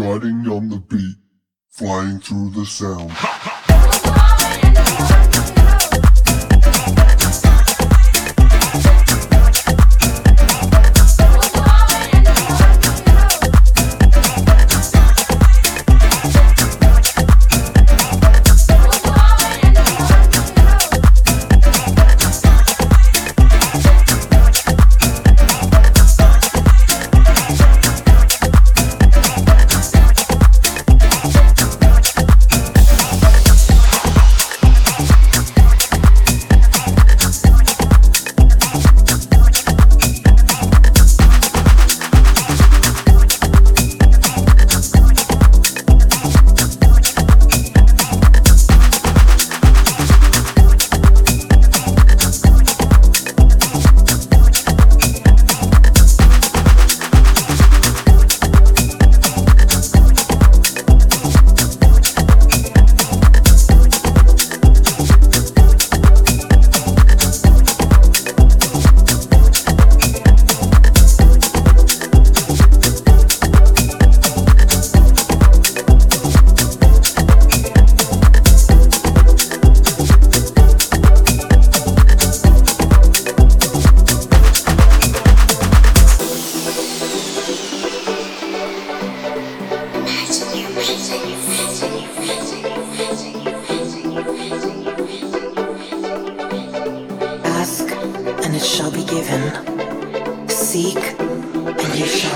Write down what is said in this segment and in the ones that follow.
riding on the beat, flying through the sound. Ask and it shall be given. Seek and you shall.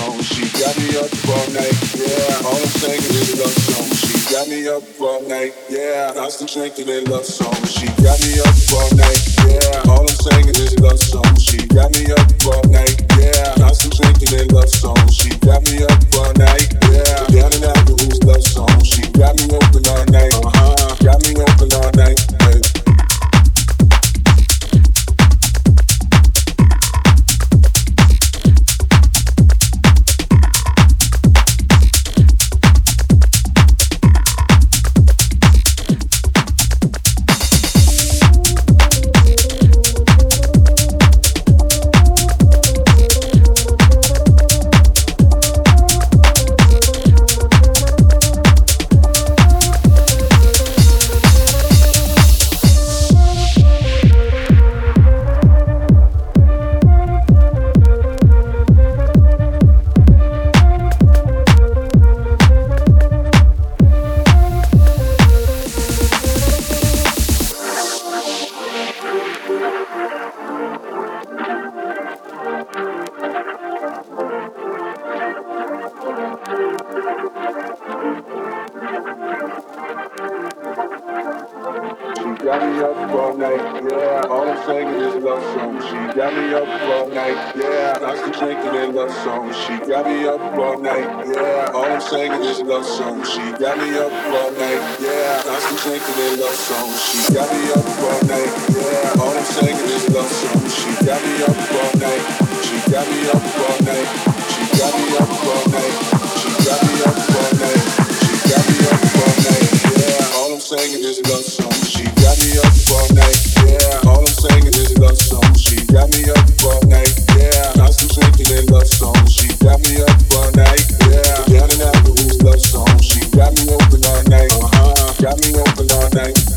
She got me up all night, yeah. All I'm singing is love song. She got me up all night, yeah. I'm still drinking their love song. She got me up all night, yeah. All I'm singing is love song. She got me up all night, yeah. I'm still drinking their love song. She got me up all night, yeah. Down and out the love song. She got me open all night, uh huh. Got me open all night, baby. a love song. She got me up all night, yeah. I'm thinking a love song. She got me up all night, yeah. All I'm thinking is love song. She got me up all night. She got me up all night. She got me up all night. She got me up all night. She got me up all night, yeah. All I'm singing is love song. She got me up all night, yeah. All I'm singing is love song. She got me up all night, yeah. I'm still thinking love song. She got me up. night.